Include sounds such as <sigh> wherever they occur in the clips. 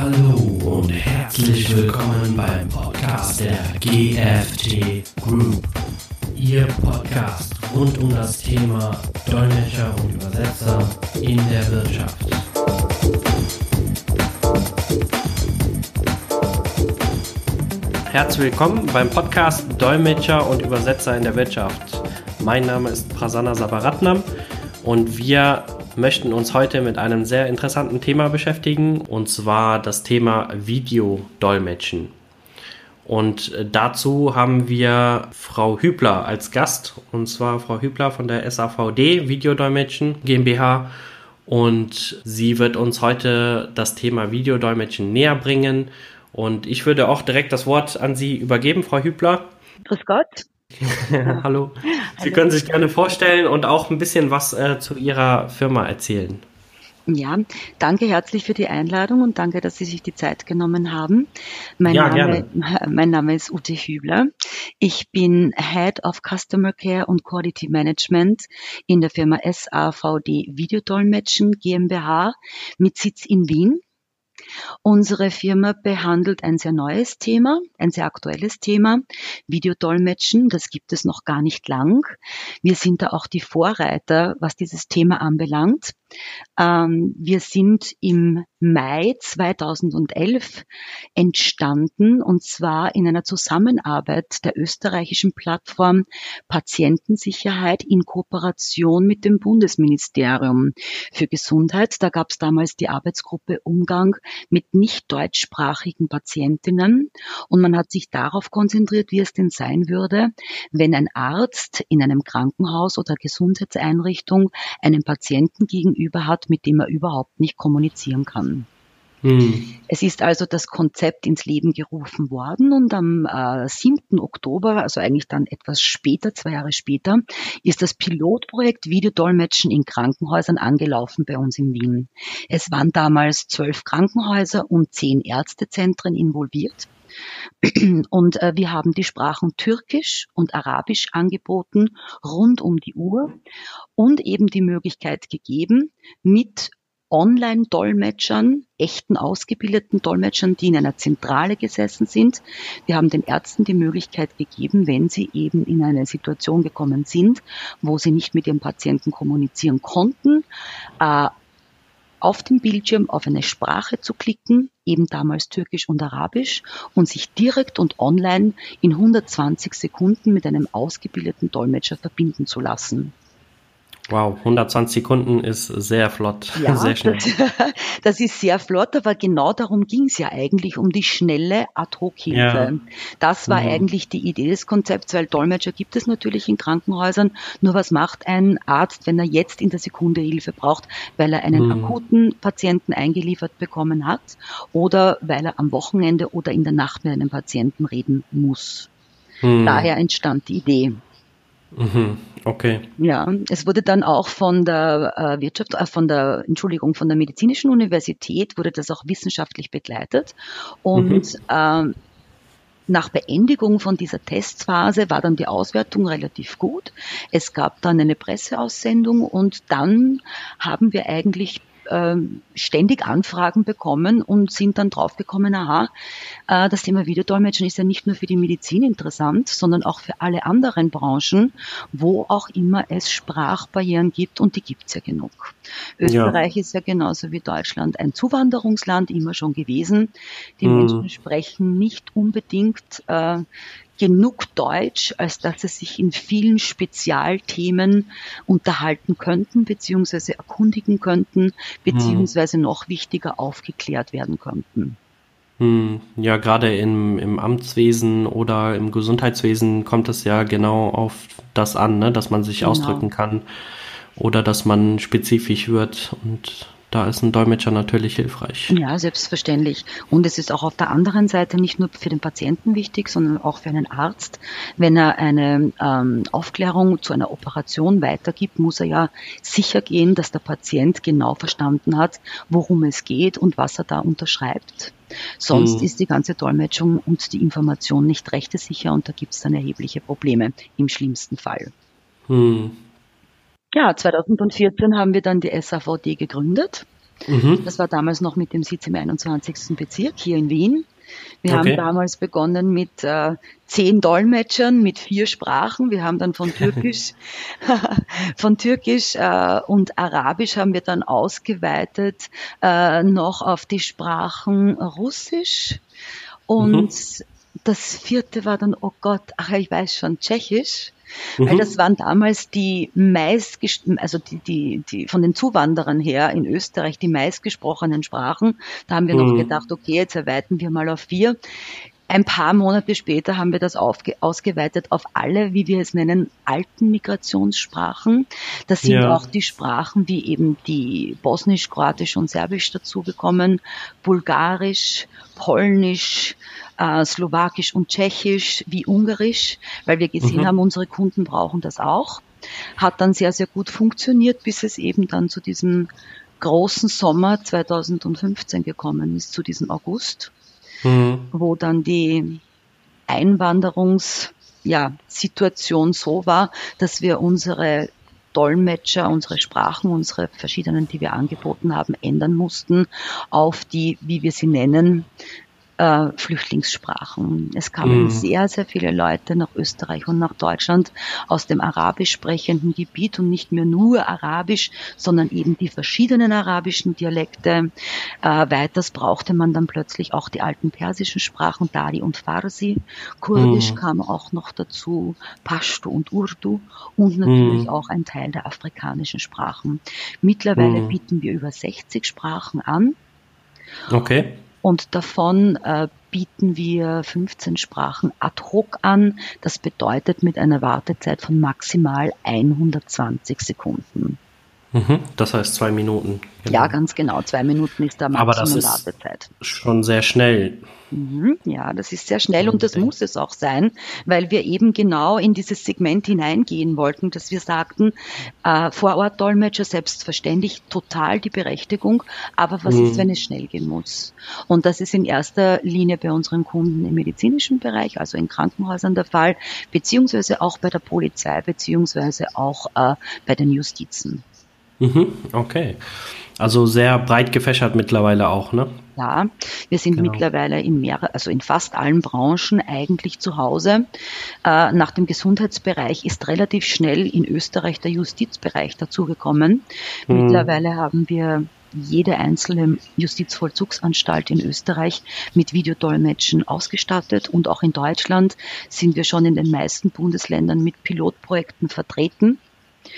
Hallo und herzlich willkommen beim Podcast der GFT Group. Ihr Podcast rund um das Thema Dolmetscher und Übersetzer in der Wirtschaft. Herzlich willkommen beim Podcast Dolmetscher und Übersetzer in der Wirtschaft. Mein Name ist Prasanna Sabaratnam und wir möchten uns heute mit einem sehr interessanten Thema beschäftigen, und zwar das Thema Videodolmetschen. Und äh, dazu haben wir Frau Hübler als Gast, und zwar Frau Hübler von der SAVD Videodolmetschen GmbH. Und sie wird uns heute das Thema Videodolmetschen näher bringen. Und ich würde auch direkt das Wort an Sie übergeben, Frau Hübler. Grüß Gott. <laughs> Hallo. Sie können sich gerne vorstellen und auch ein bisschen was äh, zu Ihrer Firma erzählen. Ja, danke herzlich für die Einladung und danke, dass Sie sich die Zeit genommen haben. Mein, ja, Name, <laughs> mein Name ist Ute Hübler. Ich bin Head of Customer Care und Quality Management in der Firma SAVD Videodolmetschen GmbH mit Sitz in Wien. Unsere Firma behandelt ein sehr neues Thema, ein sehr aktuelles Thema, Videodolmetschen. Das gibt es noch gar nicht lang. Wir sind da auch die Vorreiter, was dieses Thema anbelangt. Ähm, wir sind im Mai 2011 entstanden und zwar in einer Zusammenarbeit der österreichischen Plattform Patientensicherheit in Kooperation mit dem Bundesministerium für Gesundheit. Da gab es damals die Arbeitsgruppe Umgang mit nicht deutschsprachigen Patientinnen und man hat sich darauf konzentriert, wie es denn sein würde, wenn ein Arzt in einem Krankenhaus oder Gesundheitseinrichtung einen Patienten gegenüber hat, mit dem er überhaupt nicht kommunizieren kann. Hm. Es ist also das Konzept ins Leben gerufen worden und am äh, 7. Oktober, also eigentlich dann etwas später, zwei Jahre später, ist das Pilotprojekt Videodolmetschen in Krankenhäusern angelaufen bei uns in Wien. Es waren damals zwölf Krankenhäuser und zehn Ärztezentren involviert. <clears throat> Und äh, wir haben die Sprachen Türkisch und Arabisch angeboten rund um die Uhr und eben die Möglichkeit gegeben, mit Online-Dolmetschern, echten ausgebildeten Dolmetschern, die in einer Zentrale gesessen sind. Wir haben den Ärzten die Möglichkeit gegeben, wenn sie eben in eine Situation gekommen sind, wo sie nicht mit ihrem Patienten kommunizieren konnten, äh, auf dem Bildschirm auf eine Sprache zu klicken, eben damals Türkisch und Arabisch, und sich direkt und online in 120 Sekunden mit einem ausgebildeten Dolmetscher verbinden zu lassen. Wow, 120 Sekunden ist sehr flott, <laughs> ja, sehr schnell. Das, <laughs> das, ist sehr flott, aber genau darum ging es ja eigentlich, um die schnelle Ad-Hoc-Hilfe. Ja. Das war mhm. eigentlich die Idee des Konzepts, weil Dolmetscher gibt es natürlich in Krankenhäusern. Nur was macht ein Arzt, wenn er jetzt in der Sekunde Hilfe braucht, weil er einen mhm. akuten Patienten eingeliefert bekommen hat oder weil er am Wochenende oder in der Nacht mit einem Patienten reden muss. Mhm. Daher entstand die Idee. Mhm, okay. Ja, es wurde dann auch von der äh, Wirtschaft, äh, von der, Entschuldigung, von der medizinischen Universität wurde das auch wissenschaftlich begleitet und mhm. ähm, nach Beendigung von dieser Testphase war dann die Auswertung relativ gut. Es gab dann eine Presseaussendung und dann haben wir eigentlich ähm, ständig Anfragen bekommen und sind dann draufgekommen, aha, äh, das Thema Videodolmetschen ist ja nicht nur für die Medizin interessant, sondern auch für alle anderen Branchen, wo auch immer es Sprachbarrieren gibt und die gibt's ja genug. Österreich ja. ist ja genauso wie Deutschland ein Zuwanderungsland immer schon gewesen. Die mhm. Menschen sprechen nicht unbedingt äh, genug Deutsch, als dass sie sich in vielen Spezialthemen unterhalten könnten, beziehungsweise erkundigen könnten, beziehungsweise hm. noch wichtiger aufgeklärt werden könnten. Hm, ja, gerade im, im Amtswesen oder im Gesundheitswesen kommt es ja genau auf das an, ne? dass man sich genau. ausdrücken kann oder dass man spezifisch wird und da ist ein Dolmetscher natürlich hilfreich. Ja, selbstverständlich. Und es ist auch auf der anderen Seite nicht nur für den Patienten wichtig, sondern auch für einen Arzt. Wenn er eine ähm, Aufklärung zu einer Operation weitergibt, muss er ja sicher gehen, dass der Patient genau verstanden hat, worum es geht und was er da unterschreibt. Sonst hm. ist die ganze Dolmetschung und die Information nicht rechtesicher und da gibt es dann erhebliche Probleme im schlimmsten Fall. Hm. Ja, 2014 haben wir dann die SAVD gegründet. Mhm. Das war damals noch mit dem Sitz im 21. Bezirk hier in Wien. Wir okay. haben damals begonnen mit äh, zehn Dolmetschern, mit vier Sprachen. Wir haben dann von Türkisch, <laughs> <laughs> von Türkisch äh, und Arabisch haben wir dann ausgeweitet äh, noch auf die Sprachen Russisch und mhm. das vierte war dann, oh Gott, ach ich weiß schon, Tschechisch. Mhm. Weil das waren damals die meist, also die, die, die von den Zuwanderern her in Österreich die meistgesprochenen Sprachen. Da haben wir mhm. noch gedacht, okay, jetzt erweitern wir mal auf vier. Ein paar Monate später haben wir das ausgeweitet auf alle, wie wir es nennen, alten Migrationssprachen. Das sind ja. auch die Sprachen wie eben die Bosnisch, Kroatisch und Serbisch dazugekommen, Bulgarisch, Polnisch, äh, Slowakisch und Tschechisch wie Ungarisch, weil wir gesehen mhm. haben, unsere Kunden brauchen das auch. Hat dann sehr, sehr gut funktioniert, bis es eben dann zu diesem großen Sommer 2015 gekommen ist, zu diesem August, mhm. wo dann die Einwanderungssituation ja, so war, dass wir unsere Dolmetscher, unsere Sprachen, unsere verschiedenen, die wir angeboten haben, ändern mussten auf die, wie wir sie nennen, äh, Flüchtlingssprachen. Es kamen mhm. sehr, sehr viele Leute nach Österreich und nach Deutschland aus dem arabisch sprechenden Gebiet und nicht mehr nur Arabisch, sondern eben die verschiedenen arabischen Dialekte. Äh, weiters brauchte man dann plötzlich auch die alten persischen Sprachen, Dari und Farsi. Kurdisch mhm. kam auch noch dazu, Pashto und Urdu und natürlich mhm. auch ein Teil der afrikanischen Sprachen. Mittlerweile mhm. bieten wir über 60 Sprachen an. Okay. Und davon äh, bieten wir 15 Sprachen ad hoc an. Das bedeutet mit einer Wartezeit von maximal 120 Sekunden. Mhm, das heißt zwei Minuten. Genau. Ja, ganz genau. Zwei Minuten ist der Maximum Aber das ist Wartezeit. Schon sehr schnell. Mhm, ja, das ist sehr schnell und das muss es auch sein, weil wir eben genau in dieses Segment hineingehen wollten, dass wir sagten, äh, Vorort-Dolmetscher selbstverständlich total die Berechtigung, aber was mhm. ist, wenn es schnell gehen muss? Und das ist in erster Linie bei unseren Kunden im medizinischen Bereich, also in Krankenhäusern der Fall, beziehungsweise auch bei der Polizei, beziehungsweise auch äh, bei den Justizen. Mhm, okay. Also sehr breit gefächert mittlerweile auch, ne? Ja, wir sind genau. mittlerweile in mehr, also in fast allen Branchen eigentlich zu Hause. Äh, nach dem Gesundheitsbereich ist relativ schnell in Österreich der Justizbereich dazugekommen. Mhm. Mittlerweile haben wir jede einzelne Justizvollzugsanstalt in Österreich mit Videodolmetschen ausgestattet und auch in Deutschland sind wir schon in den meisten Bundesländern mit Pilotprojekten vertreten.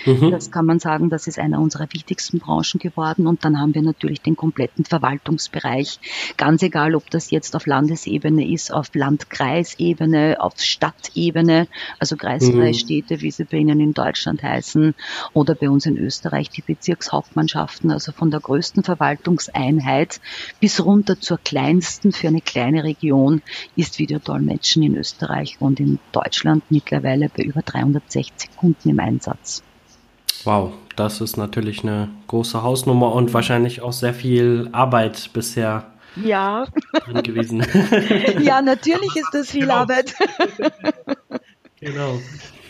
Mhm. Das kann man sagen, das ist einer unserer wichtigsten Branchen geworden. Und dann haben wir natürlich den kompletten Verwaltungsbereich. Ganz egal, ob das jetzt auf Landesebene ist, auf Landkreisebene, auf Stadtebene, also kreisfreie mhm. Städte, wie sie bei Ihnen in Deutschland heißen, oder bei uns in Österreich die Bezirkshauptmannschaften, also von der größten Verwaltungseinheit bis runter zur kleinsten für eine kleine Region ist Videodolmetschen in Österreich und in Deutschland mittlerweile bei über 360 Kunden im Einsatz. Wow, das ist natürlich eine große Hausnummer und wahrscheinlich auch sehr viel Arbeit bisher ja. drin gewesen. <laughs> ja, natürlich ist das viel genau. Arbeit. genau.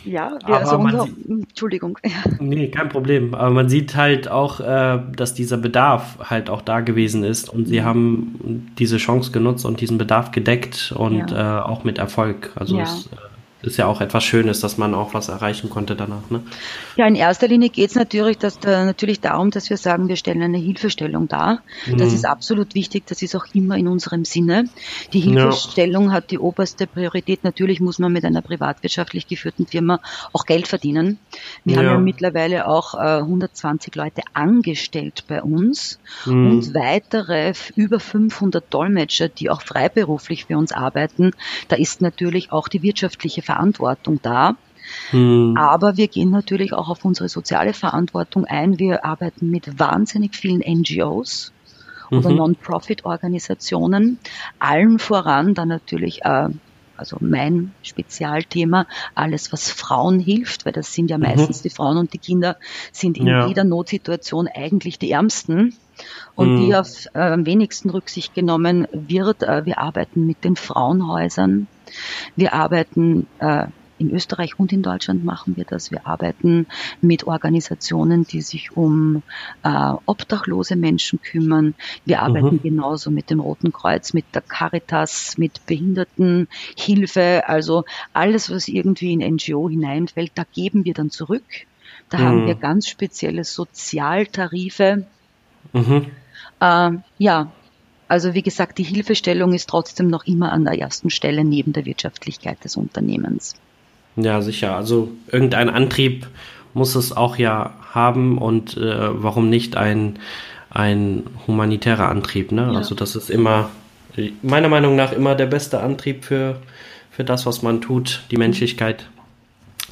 Ja, wir, also unser, Entschuldigung. Nee, kein Problem. Aber man sieht halt auch, äh, dass dieser Bedarf halt auch da gewesen ist und sie haben diese Chance genutzt und diesen Bedarf gedeckt und ja. äh, auch mit Erfolg. Also ja. es, äh, ist ja auch etwas Schönes, dass man auch was erreichen konnte danach. Ne? Ja, in erster Linie geht es natürlich, dass, da, natürlich darum, dass wir sagen, wir stellen eine Hilfestellung dar. Mhm. Das ist absolut wichtig, das ist auch immer in unserem Sinne. Die Hilfestellung ja. hat die oberste Priorität. Natürlich muss man mit einer privatwirtschaftlich geführten Firma auch Geld verdienen. Wir ja. haben ja mittlerweile auch äh, 120 Leute angestellt bei uns mhm. und weitere über 500 Dolmetscher, die auch freiberuflich für uns arbeiten. Da ist natürlich auch die wirtschaftliche Verantwortung da. Hm. Aber wir gehen natürlich auch auf unsere soziale Verantwortung ein. Wir arbeiten mit wahnsinnig vielen NGOs oder mhm. Non-Profit-Organisationen, allen voran dann natürlich äh, also mein Spezialthema, alles was Frauen hilft, weil das sind ja mhm. meistens mhm. die Frauen und die Kinder sind in ja. jeder Notsituation eigentlich die Ärmsten und mhm. die auf äh, am wenigsten Rücksicht genommen wird. Äh, wir arbeiten mit den Frauenhäusern, wir arbeiten äh, in Österreich und in Deutschland machen wir das. Wir arbeiten mit Organisationen, die sich um äh, obdachlose Menschen kümmern. Wir arbeiten mhm. genauso mit dem Roten Kreuz, mit der Caritas, mit Behindertenhilfe. Also alles, was irgendwie in NGO hineinfällt, da geben wir dann zurück. Da mhm. haben wir ganz spezielle Sozialtarife. Mhm. Äh, ja, also wie gesagt, die Hilfestellung ist trotzdem noch immer an der ersten Stelle neben der Wirtschaftlichkeit des Unternehmens. Ja, sicher. Also irgendein Antrieb muss es auch ja haben und äh, warum nicht ein, ein humanitärer Antrieb. Ne? Ja. Also das ist immer, meiner Meinung nach, immer der beste Antrieb für, für das, was man tut, die Menschlichkeit.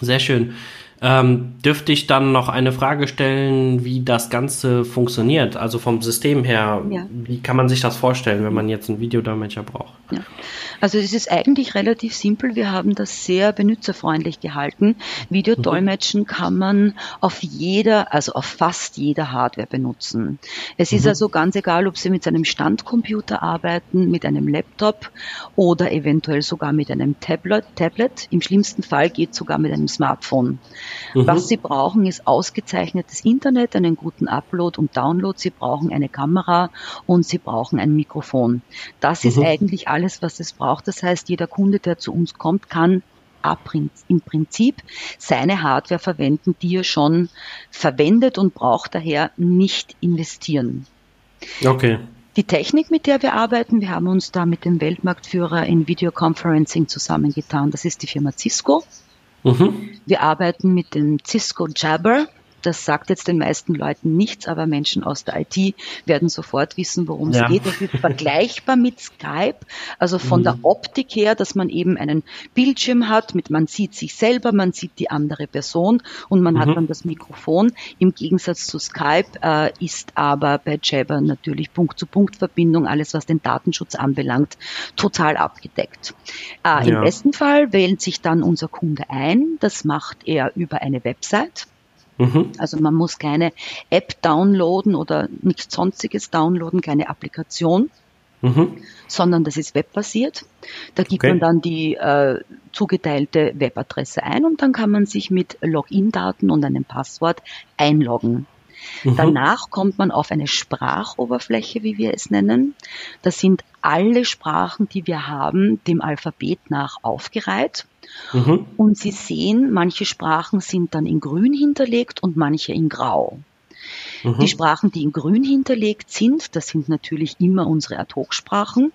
Sehr schön. Ähm, dürfte ich dann noch eine Frage stellen, wie das Ganze funktioniert? Also vom System her, ja. wie kann man sich das vorstellen, wenn man jetzt einen Videodolmetscher braucht? Ja. Also es ist eigentlich relativ simpel. Wir haben das sehr benutzerfreundlich gehalten. Videodolmetschen mhm. kann man auf jeder, also auf fast jeder Hardware benutzen. Es mhm. ist also ganz egal, ob Sie mit einem Standcomputer arbeiten, mit einem Laptop oder eventuell sogar mit einem Tablet. Tablet. Im schlimmsten Fall geht sogar mit einem Smartphone. Mhm. Was Sie brauchen, ist ausgezeichnetes Internet, einen guten Upload und Download. Sie brauchen eine Kamera und Sie brauchen ein Mikrofon. Das ist mhm. eigentlich alles, was es braucht. Das heißt, jeder Kunde, der zu uns kommt, kann im Prinzip seine Hardware verwenden, die er schon verwendet und braucht daher nicht investieren. Okay. Die Technik, mit der wir arbeiten, wir haben uns da mit dem Weltmarktführer in Videoconferencing zusammengetan. Das ist die Firma Cisco. Mhm. Wir arbeiten mit dem Cisco Jabber. Das sagt jetzt den meisten Leuten nichts, aber Menschen aus der IT werden sofort wissen, worum ja. es geht. Das ist vergleichbar mit Skype, also von mhm. der Optik her, dass man eben einen Bildschirm hat, mit man sieht sich selber, man sieht die andere Person und man mhm. hat dann das Mikrofon. Im Gegensatz zu Skype äh, ist aber bei Jabber natürlich Punkt-zu-Punkt-Verbindung, alles was den Datenschutz anbelangt, total abgedeckt. Äh, ja. Im besten Fall wählt sich dann unser Kunde ein. Das macht er über eine Website. Mhm. Also man muss keine App downloaden oder nichts sonstiges downloaden, keine Applikation. Mhm. sondern das ist webbasiert. Da gibt okay. man dann die äh, zugeteilte Webadresse ein und dann kann man sich mit Login-Daten und einem Passwort einloggen. Mhm. Danach kommt man auf eine Sprachoberfläche, wie wir es nennen. Das sind alle Sprachen, die wir haben, dem Alphabet nach aufgereiht. Mhm. Und Sie sehen, manche Sprachen sind dann in grün hinterlegt und manche in grau. Mhm. Die Sprachen, die in grün hinterlegt sind, das sind natürlich immer unsere Ad-Hoc-Sprachen.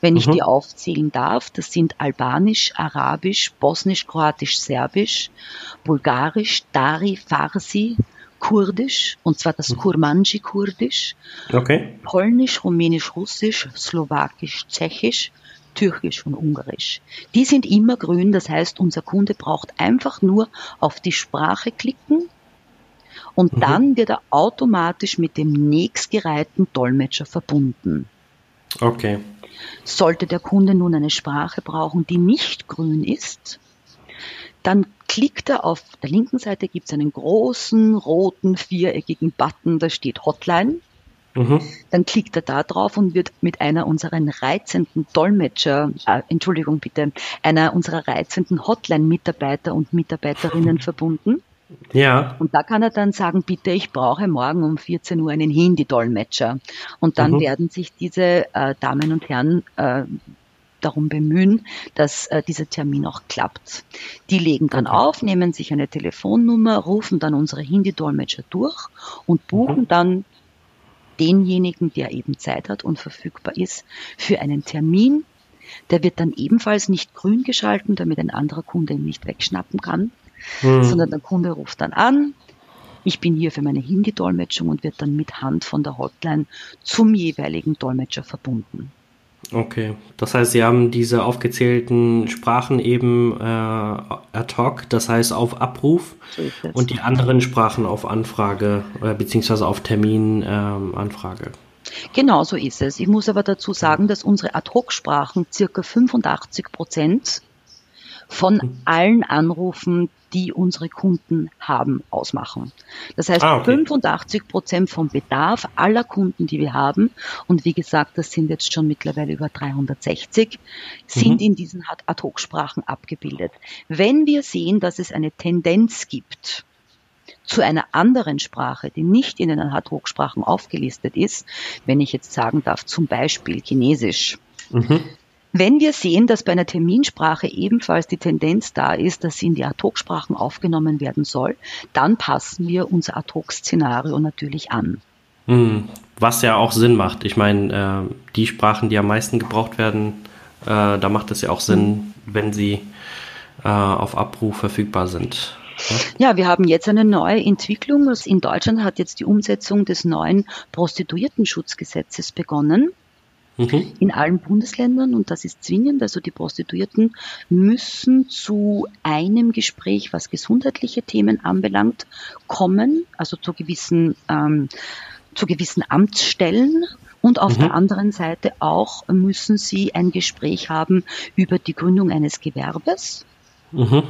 Wenn ich mhm. die aufzählen darf, das sind Albanisch, Arabisch, Bosnisch, Kroatisch, Serbisch, Bulgarisch, Dari, Farsi, Kurdisch, und zwar das mhm. Kurmanji-Kurdisch, okay. Polnisch, Rumänisch, Russisch, Slowakisch, Tschechisch, Türkisch und Ungarisch. Die sind immer grün, das heißt, unser Kunde braucht einfach nur auf die Sprache klicken und mhm. dann wird er automatisch mit dem nächstgereihten Dolmetscher verbunden. Okay. Sollte der Kunde nun eine Sprache brauchen, die nicht grün ist, dann klickt er auf der linken Seite gibt es einen großen roten viereckigen Button, da steht Hotline. Mhm. Dann klickt er da drauf und wird mit einer unserer reizenden Dolmetscher, äh, Entschuldigung bitte, einer unserer reizenden Hotline-Mitarbeiter und Mitarbeiterinnen <laughs> verbunden. Ja. Und da kann er dann sagen, bitte, ich brauche morgen um 14 Uhr einen Hindi-Dolmetscher. Und dann mhm. werden sich diese äh, Damen und Herren äh, darum bemühen, dass äh, dieser Termin auch klappt. Die legen dann okay. auf, nehmen sich eine Telefonnummer, rufen dann unsere Hindi-Dolmetscher durch und buchen mhm. dann denjenigen, der eben Zeit hat und verfügbar ist, für einen Termin. Der wird dann ebenfalls nicht grün geschalten, damit ein anderer Kunde ihn nicht wegschnappen kann, mhm. sondern der Kunde ruft dann an. Ich bin hier für meine Hindi-Dolmetschung und wird dann mit Hand von der Hotline zum jeweiligen Dolmetscher verbunden. Okay, das heißt, Sie haben diese aufgezählten Sprachen eben äh, ad hoc, das heißt auf Abruf so und die anderen Sprachen auf Anfrage äh, beziehungsweise auf Terminanfrage. Ähm, genau so ist es. Ich muss aber dazu sagen, dass unsere Ad-Hoc-Sprachen circa 85 Prozent von mhm. allen Anrufen die unsere Kunden haben, ausmachen. Das heißt, ah, okay. 85 Prozent vom Bedarf aller Kunden, die wir haben, und wie gesagt, das sind jetzt schon mittlerweile über 360, sind mhm. in diesen Ad-Hoc-Sprachen abgebildet. Wenn wir sehen, dass es eine Tendenz gibt, zu einer anderen Sprache, die nicht in den Ad-Hoc-Sprachen aufgelistet ist, wenn ich jetzt sagen darf, zum Beispiel Chinesisch, mhm. Wenn wir sehen, dass bei einer Terminsprache ebenfalls die Tendenz da ist, dass sie in die Ad-Hoc-Sprachen aufgenommen werden soll, dann passen wir unser Ad-Hoc-Szenario natürlich an. Hm, was ja auch Sinn macht. Ich meine, äh, die Sprachen, die am meisten gebraucht werden, äh, da macht es ja auch Sinn, wenn sie äh, auf Abruf verfügbar sind. Ja, wir haben jetzt eine neue Entwicklung. In Deutschland hat jetzt die Umsetzung des neuen Prostituiertenschutzgesetzes begonnen mhm. in allen Bundesländern und das ist zwingend. Also die Prostituierten müssen zu einem Gespräch, was gesundheitliche Themen anbelangt, kommen, also zu gewissen, ähm, zu gewissen Amtsstellen und auf mhm. der anderen Seite auch müssen sie ein Gespräch haben über die Gründung eines Gewerbes. Mhm.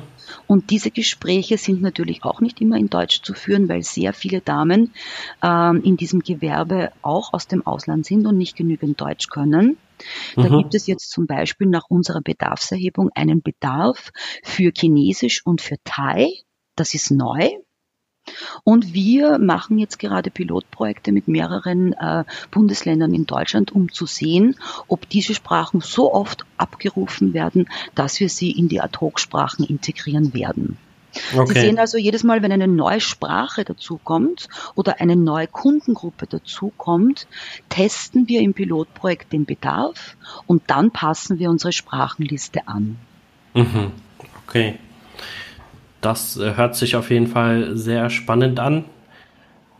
Und diese Gespräche sind natürlich auch nicht immer in Deutsch zu führen, weil sehr viele Damen ähm, in diesem Gewerbe auch aus dem Ausland sind und nicht genügend Deutsch können. Da mhm. gibt es jetzt zum Beispiel nach unserer Bedarfserhebung einen Bedarf für Chinesisch und für Thai. Das ist neu. Und wir machen jetzt gerade Pilotprojekte mit mehreren äh, Bundesländern in Deutschland, um zu sehen, ob diese Sprachen so oft abgerufen werden, dass wir sie in die Ad-Hoc-Sprachen integrieren werden. Okay. Sie sehen also jedes Mal, wenn eine neue Sprache dazukommt oder eine neue Kundengruppe dazukommt, testen wir im Pilotprojekt den Bedarf und dann passen wir unsere Sprachenliste an. Mhm. Okay. Das äh, hört sich auf jeden Fall sehr spannend an.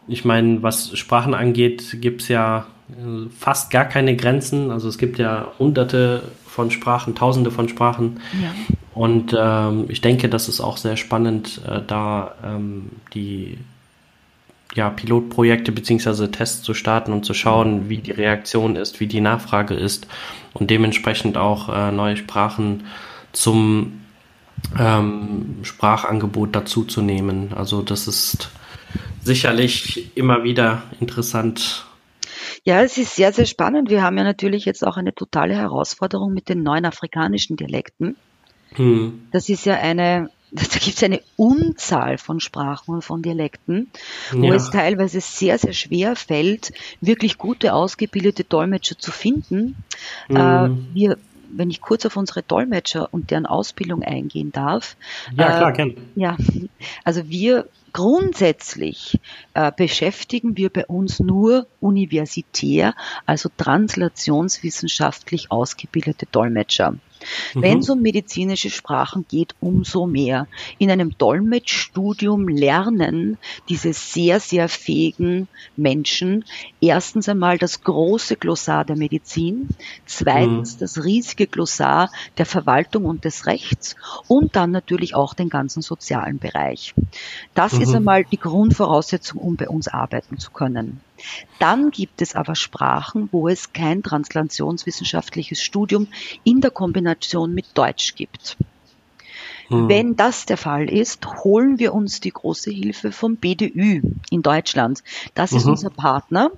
Ich meine, was Sprachen angeht, gibt es ja äh, fast gar keine Grenzen. Also es gibt ja hunderte von Sprachen, tausende von Sprachen. Ja. Und ähm, ich denke, das ist auch sehr spannend, äh, da ähm, die ja, Pilotprojekte bzw. Tests zu starten und zu schauen, wie die Reaktion ist, wie die Nachfrage ist und dementsprechend auch äh, neue Sprachen zum ähm, Sprachangebot dazuzunehmen. Also das ist sicherlich immer wieder interessant. Ja, es ist sehr, sehr spannend. Wir haben ja natürlich jetzt auch eine totale Herausforderung mit den neuen afrikanischen Dialekten. Hm. Das ist ja eine, <laughs> da gibt es eine Unzahl von Sprachen und von Dialekten, wo ja. es teilweise sehr, sehr schwer fällt, wirklich gute, ausgebildete Dolmetscher zu finden. Mhm. Wir wenn ich kurz auf unsere Dolmetscher und deren Ausbildung eingehen darf. Ja, klar, äh, gerne. Ja, also wir grundsätzlich äh, beschäftigen wir bei uns nur universitär, also translationswissenschaftlich ausgebildete Dolmetscher. Mhm. Wenn es um medizinische Sprachen geht, umso mehr. In einem Dolmetschstudium lernen diese sehr, sehr fähigen Menschen erstens einmal das große Glossar der Medizin, zweitens mhm. das riesige Glossar der Verwaltung und des Rechts und dann natürlich auch den ganzen sozialen Bereich. Das mhm. ist einmal die Grundvoraussetzung, um bei uns arbeiten zu können. Dann gibt es aber Sprachen, wo es kein translationswissenschaftliches Studium in der Kombination mit Deutsch gibt. Hm. Wenn das der Fall ist, holen wir uns die große Hilfe vom BDÜ in Deutschland. Das ist mhm. unser Partner.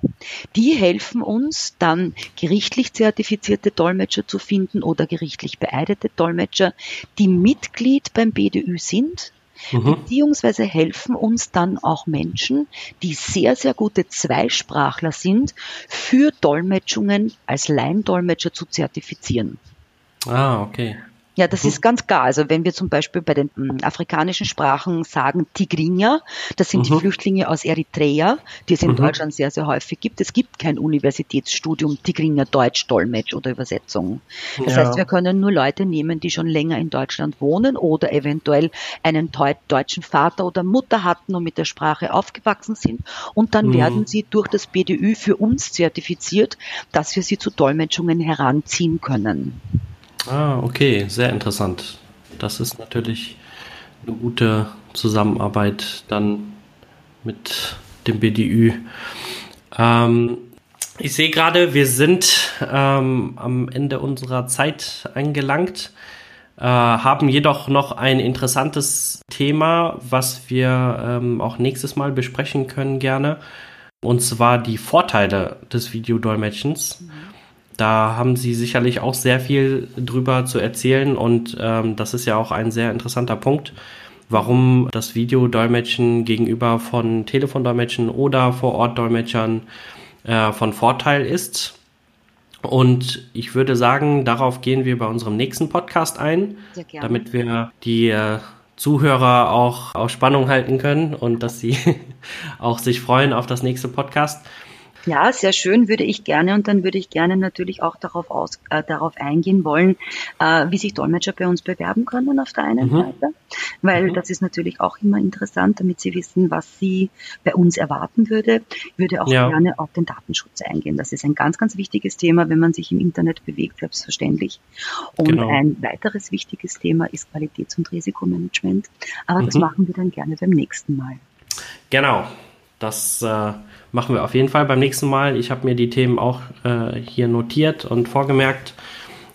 Die helfen uns dann gerichtlich zertifizierte Dolmetscher zu finden oder gerichtlich beeidete Dolmetscher, die Mitglied beim BDÜ sind, Mhm. Beziehungsweise helfen uns dann auch Menschen, die sehr, sehr gute Zweisprachler sind, für Dolmetschungen als Leindolmetscher zu zertifizieren. Ah, okay. Ja, das mhm. ist ganz klar. Also wenn wir zum Beispiel bei den hm, afrikanischen Sprachen sagen Tigrinya, das sind mhm. die Flüchtlinge aus Eritrea, die es in mhm. Deutschland sehr, sehr häufig gibt. Es gibt kein Universitätsstudium Tigrinya Deutsch, Dolmetsch oder Übersetzung. Das ja. heißt, wir können nur Leute nehmen, die schon länger in Deutschland wohnen oder eventuell einen deutschen Vater oder Mutter hatten und mit der Sprache aufgewachsen sind. Und dann mhm. werden sie durch das BDÜ für uns zertifiziert, dass wir sie zu Dolmetschungen heranziehen können. Ah, okay, sehr interessant. Das ist natürlich eine gute Zusammenarbeit dann mit dem BDÜ. Ähm, ich sehe gerade, wir sind ähm, am Ende unserer Zeit angelangt. äh, haben jedoch noch ein interessantes Thema, was wir ähm, auch nächstes Mal besprechen können gerne. Und zwar die Vorteile des Videodolmetschens. Mhm. Da haben Sie sicherlich auch sehr viel drüber zu erzählen und ähm, das ist ja auch ein sehr interessanter Punkt, warum das Videodolmetschen gegenüber von Telefondolmetschen oder Vor-Ort-Dolmetschern äh, von Vorteil ist. Und ich würde sagen, darauf gehen wir bei unserem nächsten Podcast ein, damit wir die äh, Zuhörer auch auf Spannung halten können und dass sie <laughs> auch sich freuen auf das nächste Podcast. Ja, sehr schön, würde ich gerne. Und dann würde ich gerne natürlich auch darauf, aus, äh, darauf eingehen wollen, äh, wie sich Dolmetscher bei uns bewerben können auf der einen mhm. Seite. Weil mhm. das ist natürlich auch immer interessant, damit sie wissen, was sie bei uns erwarten würde. Ich würde auch ja. gerne auf den Datenschutz eingehen. Das ist ein ganz, ganz wichtiges Thema, wenn man sich im Internet bewegt, selbstverständlich. Und genau. ein weiteres wichtiges Thema ist Qualitäts- und Risikomanagement. Aber mhm. das machen wir dann gerne beim nächsten Mal. Genau. Das äh, machen wir auf jeden Fall beim nächsten Mal. Ich habe mir die Themen auch äh, hier notiert und vorgemerkt,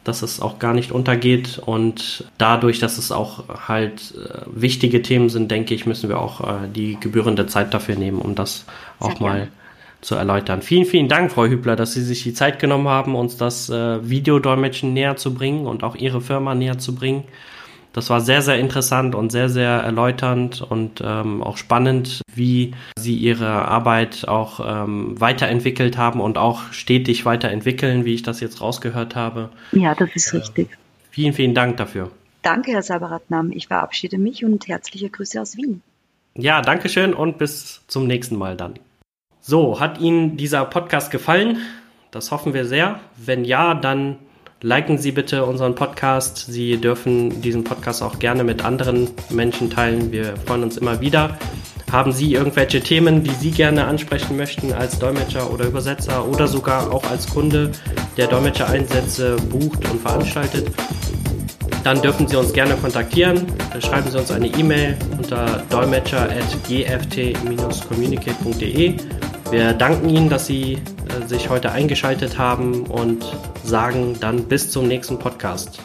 dass es auch gar nicht untergeht. Und dadurch, dass es auch halt äh, wichtige Themen sind, denke ich, müssen wir auch äh, die gebührende Zeit dafür nehmen, um das Sehr auch mal zu erläutern. Vielen, vielen Dank, Frau Hübler, dass Sie sich die Zeit genommen haben, uns das äh, Videodolmetschen näher zu bringen und auch Ihre Firma näher zu bringen. Das war sehr, sehr interessant und sehr, sehr erläuternd und ähm, auch spannend, wie Sie Ihre Arbeit auch ähm, weiterentwickelt haben und auch stetig weiterentwickeln, wie ich das jetzt rausgehört habe. Ja, das ist äh, richtig. Vielen, vielen Dank dafür. Danke, Herr Sabaratnam. Ich verabschiede mich und herzliche Grüße aus Wien. Ja, danke schön und bis zum nächsten Mal dann. So, hat Ihnen dieser Podcast gefallen? Das hoffen wir sehr. Wenn ja, dann Liken Sie bitte unseren Podcast. Sie dürfen diesen Podcast auch gerne mit anderen Menschen teilen. Wir freuen uns immer wieder. Haben Sie irgendwelche Themen, die Sie gerne ansprechen möchten als Dolmetscher oder Übersetzer oder sogar auch als Kunde, der Dolmetschereinsätze bucht und veranstaltet? Dann dürfen Sie uns gerne kontaktieren. Schreiben Sie uns eine E-Mail unter dolmetscher.gft-communicate.de. Wir danken Ihnen, dass Sie sich heute eingeschaltet haben und sagen dann bis zum nächsten Podcast.